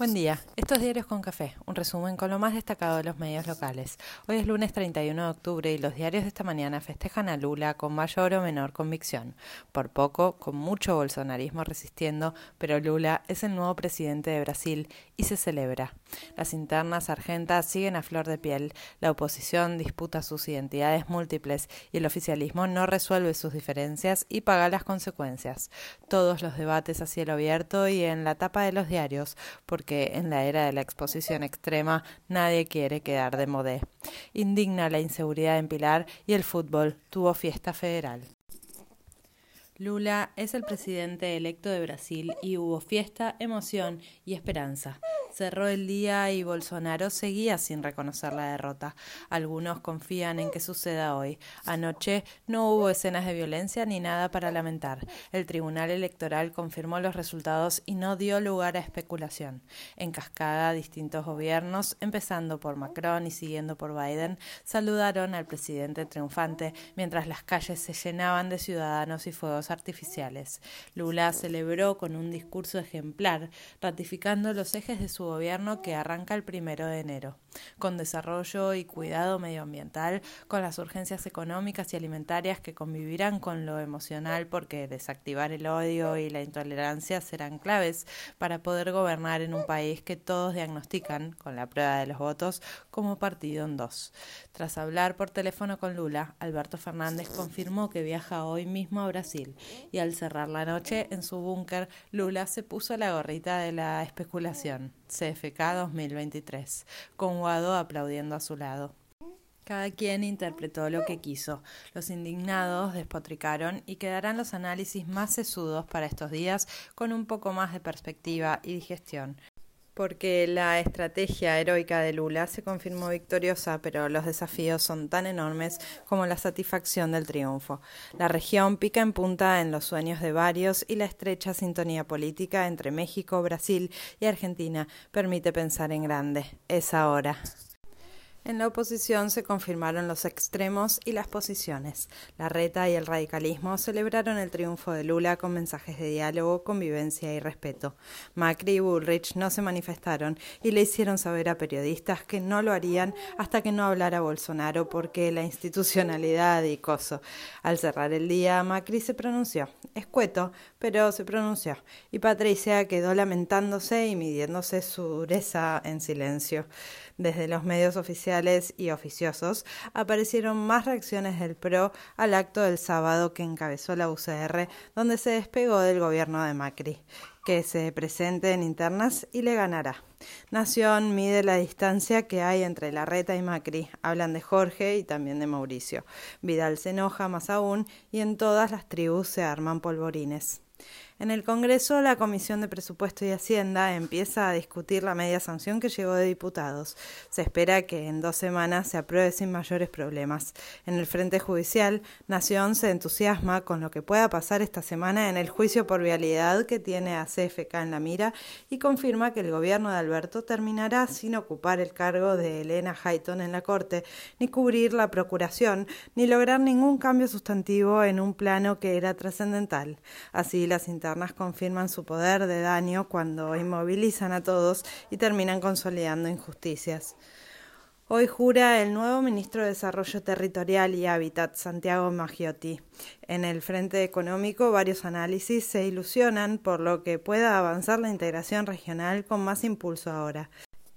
Buen día. Estos diarios con café, un resumen con lo más destacado de los medios locales. Hoy es lunes 31 de octubre y los diarios de esta mañana festejan a Lula con mayor o menor convicción. Por poco, con mucho bolsonarismo resistiendo, pero Lula es el nuevo presidente de Brasil y se celebra. Las internas argentas siguen a flor de piel, la oposición disputa sus identidades múltiples y el oficialismo no resuelve sus diferencias y paga las consecuencias. Todos los debates a cielo abierto y en la tapa de los diarios, porque que en la era de la exposición extrema nadie quiere quedar de modé. Indigna la inseguridad en Pilar y el fútbol tuvo fiesta federal. Lula es el presidente electo de Brasil y hubo fiesta, emoción y esperanza. Cerró el día y Bolsonaro seguía sin reconocer la derrota. Algunos confían en que suceda hoy. Anoche no hubo escenas de violencia ni nada para lamentar. El Tribunal Electoral confirmó los resultados y no dio lugar a especulación. En cascada, distintos gobiernos, empezando por Macron y siguiendo por Biden, saludaron al presidente triunfante mientras las calles se llenaban de ciudadanos y fuegos artificiales. Lula celebró con un discurso ejemplar, ratificando los ejes de su gobierno que arranca el primero de enero, con desarrollo y cuidado medioambiental, con las urgencias económicas y alimentarias que convivirán con lo emocional porque desactivar el odio y la intolerancia serán claves para poder gobernar en un país que todos diagnostican, con la prueba de los votos, como partido en dos. Tras hablar por teléfono con Lula, Alberto Fernández confirmó que viaja hoy mismo a Brasil y al cerrar la noche en su búnker, Lula se puso la gorrita de la especulación. CFK 2023, con Guado aplaudiendo a su lado. Cada quien interpretó lo que quiso. Los indignados despotricaron y quedarán los análisis más sesudos para estos días con un poco más de perspectiva y digestión porque la estrategia heroica de Lula se confirmó victoriosa, pero los desafíos son tan enormes como la satisfacción del triunfo. La región pica en punta en los sueños de varios y la estrecha sintonía política entre México, Brasil y Argentina permite pensar en grande. Es ahora. En la oposición se confirmaron los extremos y las posiciones. La reta y el radicalismo celebraron el triunfo de Lula con mensajes de diálogo, convivencia y respeto. Macri y Bullrich no se manifestaron y le hicieron saber a periodistas que no lo harían hasta que no hablara Bolsonaro porque la institucionalidad y coso. Al cerrar el día, Macri se pronunció. Escueto, pero se pronunció. Y Patricia quedó lamentándose y midiéndose su dureza en silencio. Desde los medios oficiales y oficiosos aparecieron más reacciones del PRO al acto del sábado que encabezó la UCR, donde se despegó del gobierno de Macri, que se presente en internas y le ganará. Nación mide la distancia que hay entre Larreta y Macri. Hablan de Jorge y también de Mauricio. Vidal se enoja más aún y en todas las tribus se arman polvorines. En el Congreso, la Comisión de Presupuesto y Hacienda empieza a discutir la media sanción que llegó de diputados. Se espera que en dos semanas se apruebe sin mayores problemas. En el Frente Judicial, Nación se entusiasma con lo que pueda pasar esta semana en el juicio por vialidad que tiene a CFK en la mira y confirma que el gobierno de Alberto terminará sin ocupar el cargo de Elena Hayton en la Corte, ni cubrir la procuración, ni lograr ningún cambio sustantivo en un plano que era trascendental. Así, las confirman su poder de daño cuando inmovilizan a todos y terminan consolidando injusticias. Hoy jura el nuevo ministro de Desarrollo Territorial y Hábitat, Santiago Maggiotti. En el frente económico, varios análisis se ilusionan por lo que pueda avanzar la integración regional con más impulso ahora.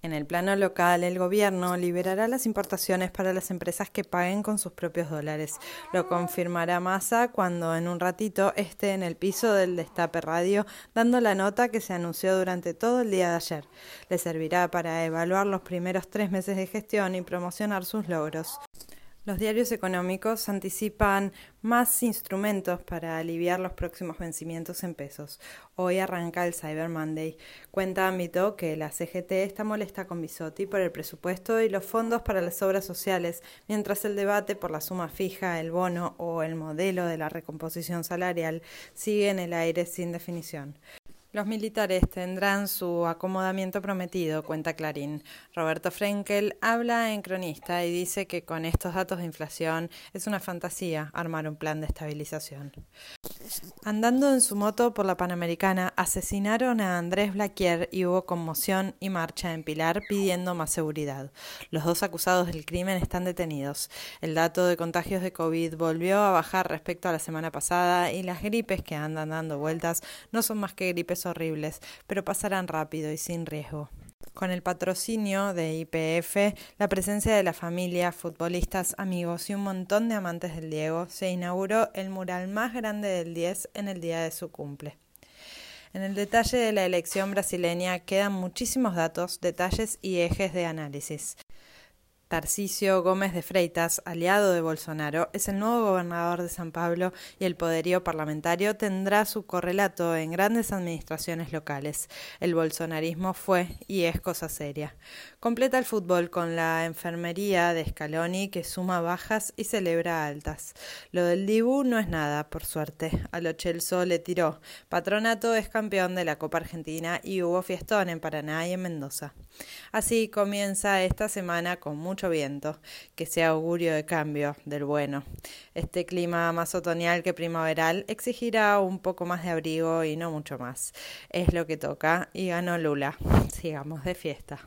En el plano local, el gobierno liberará las importaciones para las empresas que paguen con sus propios dólares. Lo confirmará Massa cuando en un ratito esté en el piso del Destape Radio dando la nota que se anunció durante todo el día de ayer. Le servirá para evaluar los primeros tres meses de gestión y promocionar sus logros. Los diarios económicos anticipan más instrumentos para aliviar los próximos vencimientos en pesos. Hoy arranca el Cyber Monday. Cuenta Ámbito que la CGT está molesta con Bisotti por el presupuesto y los fondos para las obras sociales, mientras el debate por la suma fija, el bono o el modelo de la recomposición salarial sigue en el aire sin definición. Los militares tendrán su acomodamiento prometido, cuenta Clarín. Roberto Frenkel habla en cronista y dice que con estos datos de inflación es una fantasía armar un plan de estabilización. Andando en su moto por la Panamericana, asesinaron a Andrés Blaquier y hubo conmoción y marcha en Pilar pidiendo más seguridad. Los dos acusados del crimen están detenidos. El dato de contagios de COVID volvió a bajar respecto a la semana pasada y las gripes que andan dando vueltas no son más que gripes horribles, pero pasarán rápido y sin riesgo. Con el patrocinio de IPF, la presencia de la familia, futbolistas, amigos y un montón de amantes del Diego, se inauguró el mural más grande del 10 en el día de su cumple. En el detalle de la elección brasileña quedan muchísimos datos, detalles y ejes de análisis. Tarcisio Gómez de Freitas, aliado de Bolsonaro, es el nuevo gobernador de San Pablo y el poderío parlamentario tendrá su correlato en grandes administraciones locales. El bolsonarismo fue y es cosa seria. Completa el fútbol con la enfermería de Scaloni que suma bajas y celebra altas. Lo del Dibu no es nada, por suerte. A lo le tiró. Patronato es campeón de la Copa Argentina y hubo fiestón en Paraná y en Mendoza. Así comienza esta semana con mucho viento, que sea augurio de cambio, del bueno. Este clima más otoñal que primaveral exigirá un poco más de abrigo y no mucho más. Es lo que toca y ganó Lula. Sigamos de fiesta.